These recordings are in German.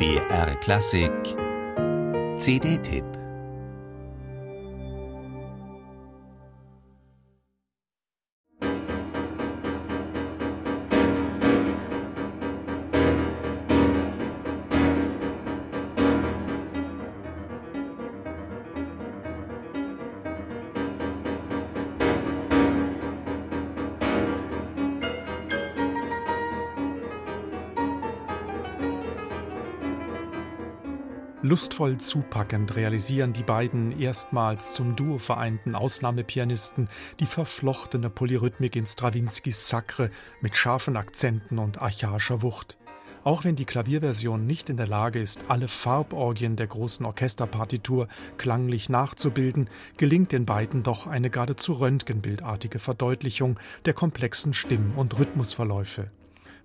BR Klassik. CD-Tipp Lustvoll zupackend realisieren die beiden erstmals zum Duo vereinten Ausnahmepianisten die verflochtene Polyrhythmik in Strawinskys Sacre mit scharfen Akzenten und archaischer Wucht. Auch wenn die Klavierversion nicht in der Lage ist, alle Farborgien der großen Orchesterpartitur klanglich nachzubilden, gelingt den beiden doch eine geradezu röntgenbildartige Verdeutlichung der komplexen Stimm- und Rhythmusverläufe.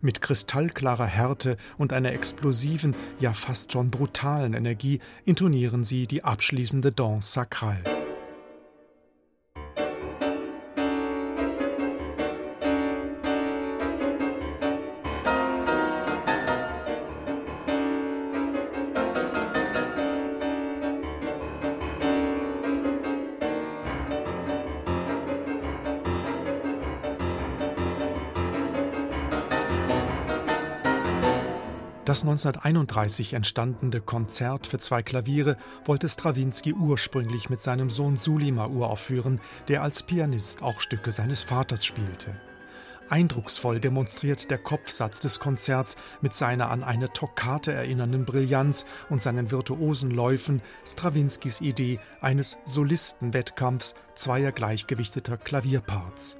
Mit kristallklarer Härte und einer explosiven, ja fast schon brutalen Energie intonieren sie die abschließende Danse sacrale. Das 1931 entstandene Konzert für zwei Klaviere wollte Strawinski ursprünglich mit seinem Sohn Sulima uraufführen, der als Pianist auch Stücke seines Vaters spielte. Eindrucksvoll demonstriert der Kopfsatz des Konzerts mit seiner an eine Toccate erinnernden Brillanz und seinen virtuosen Läufen Strawinskys Idee eines Solistenwettkampfs zweier gleichgewichteter Klavierparts.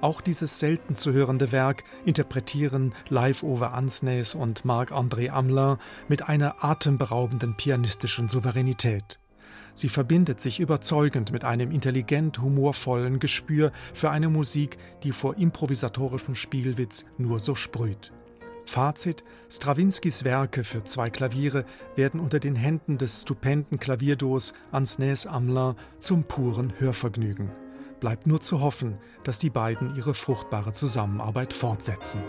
Auch dieses selten zu hörende Werk interpretieren Live-Over Ansnes und Marc-André Amelin mit einer atemberaubenden pianistischen Souveränität. Sie verbindet sich überzeugend mit einem intelligent humorvollen Gespür für eine Musik, die vor improvisatorischem Spielwitz nur so sprüht. Fazit: Strawinskys Werke für zwei Klaviere werden unter den Händen des stupenden Klavierduos Ansnes Amelin zum puren Hörvergnügen. Bleibt nur zu hoffen, dass die beiden ihre fruchtbare Zusammenarbeit fortsetzen.